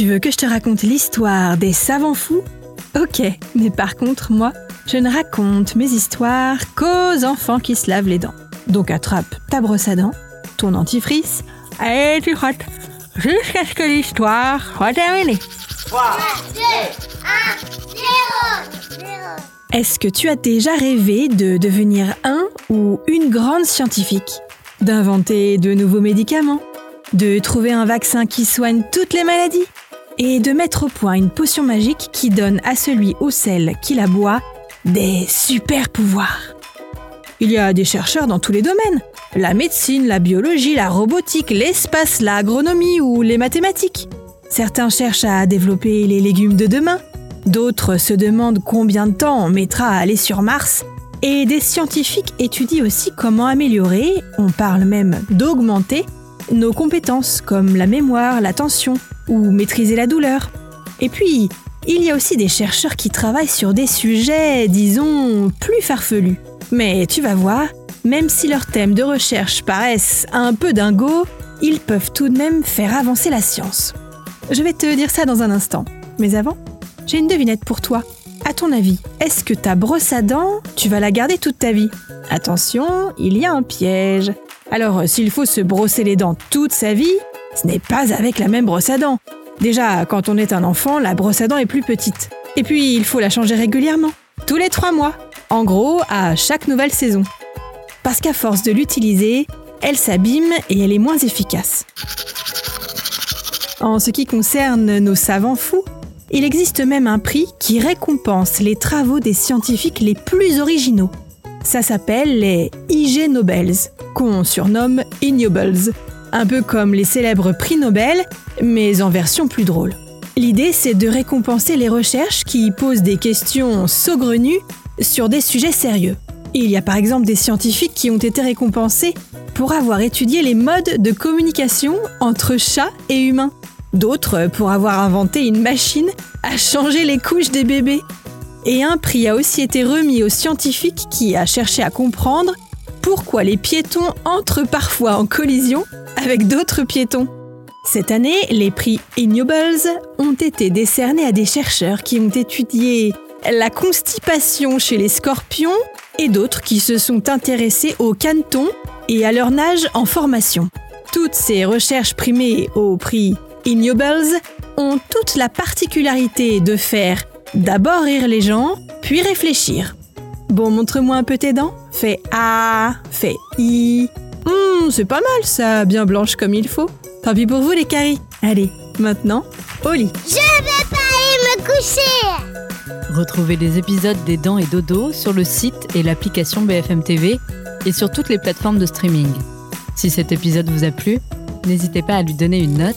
Tu veux que je te raconte l'histoire des savants fous? Ok, mais par contre, moi, je ne raconte mes histoires qu'aux enfants qui se lavent les dents. Donc attrape ta brosse à dents, ton antifrice, et tu frottes jusqu'à ce que l'histoire soit terminée. 3, 2, 1, 0, Est-ce que tu as déjà rêvé de devenir un ou une grande scientifique? D'inventer de nouveaux médicaments? De trouver un vaccin qui soigne toutes les maladies? Et de mettre au point une potion magique qui donne à celui ou celle qui la boit des super pouvoirs? Il y a des chercheurs dans tous les domaines. La médecine, la biologie, la robotique, l'espace, l'agronomie ou les mathématiques. Certains cherchent à développer les légumes de demain, d'autres se demandent combien de temps on mettra à aller sur Mars, et des scientifiques étudient aussi comment améliorer, on parle même d'augmenter, nos compétences comme la mémoire, l'attention ou maîtriser la douleur. Et puis, il y a aussi des chercheurs qui travaillent sur des sujets, disons, plus farfelus. Mais tu vas voir, même si leurs thèmes de recherche paraissent un peu dingos, ils peuvent tout de même faire avancer la science. Je vais te dire ça dans un instant. Mais avant, j'ai une devinette pour toi. À ton avis, est-ce que ta brosse à dents, tu vas la garder toute ta vie? Attention, il y a un piège. Alors, s'il faut se brosser les dents toute sa vie, ce n'est pas avec la même brosse à dents. Déjà, quand on est un enfant, la brosse à dents est plus petite. Et puis, il faut la changer régulièrement, tous les trois mois. En gros, à chaque nouvelle saison parce qu'à force de l'utiliser, elle s'abîme et elle est moins efficace. En ce qui concerne nos savants fous, il existe même un prix qui récompense les travaux des scientifiques les plus originaux. Ça s'appelle les IG Nobels, qu'on surnomme Ignobles, un peu comme les célèbres prix Nobel, mais en version plus drôle. L'idée, c'est de récompenser les recherches qui posent des questions saugrenues sur des sujets sérieux. Il y a par exemple des scientifiques qui ont été récompensés pour avoir étudié les modes de communication entre chats et humains. D'autres pour avoir inventé une machine à changer les couches des bébés. Et un prix a aussi été remis aux scientifiques qui a cherché à comprendre pourquoi les piétons entrent parfois en collision avec d'autres piétons. Cette année, les prix Ignobles ont été décernés à des chercheurs qui ont étudié la constipation chez les scorpions et d'autres qui se sont intéressés aux canetons et à leur nage en formation. Toutes ces recherches primées au prix Ignobles ont toute la particularité de faire d'abord rire les gens, puis réfléchir. Bon, montre-moi un peu tes dents. Fais A, fais I. Hum, c'est pas mal ça, bien blanche comme il faut. Tant pis pour vous les caries. Allez, maintenant, au lit. Je vais pas aller me coucher Retrouvez les épisodes des Dents et Dodo sur le site et l'application BFM TV et sur toutes les plateformes de streaming. Si cet épisode vous a plu, n'hésitez pas à lui donner une note,